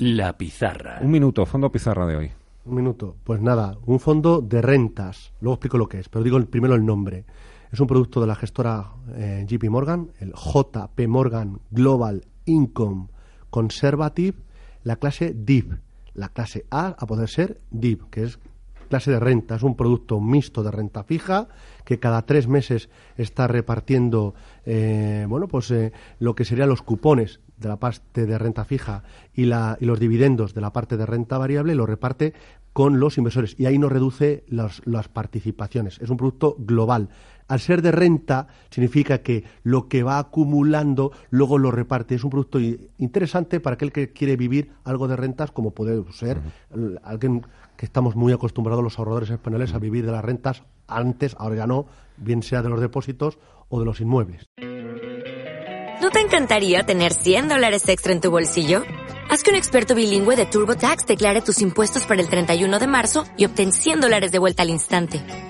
La pizarra. Un minuto, fondo pizarra de hoy. Un minuto. Pues nada, un fondo de rentas. Luego explico lo que es, pero digo el- primero el nombre. Es un producto de la gestora eh, JP Morgan, el JP Morgan Global Income Conservative, la clase DIP. La clase A a poder ser DIP, que es clase de renta. Es un producto mixto de renta fija que cada tres meses está repartiendo eh, bueno, pues, eh, lo que serían los cupones de la parte de renta fija y, la, y los dividendos de la parte de renta variable, lo reparte con los inversores y ahí no reduce las, las participaciones. Es un producto global. Al ser de renta significa que lo que va acumulando luego lo reparte. Es un producto interesante para aquel que quiere vivir algo de rentas como puede ser alguien que estamos muy acostumbrados los ahorradores españoles a vivir de las rentas antes, ahora ya no, bien sea de los depósitos o de los inmuebles. ¿No te encantaría tener 100 dólares extra en tu bolsillo? Haz que un experto bilingüe de TurboTax declare tus impuestos para el 31 de marzo y obtén 100 dólares de vuelta al instante.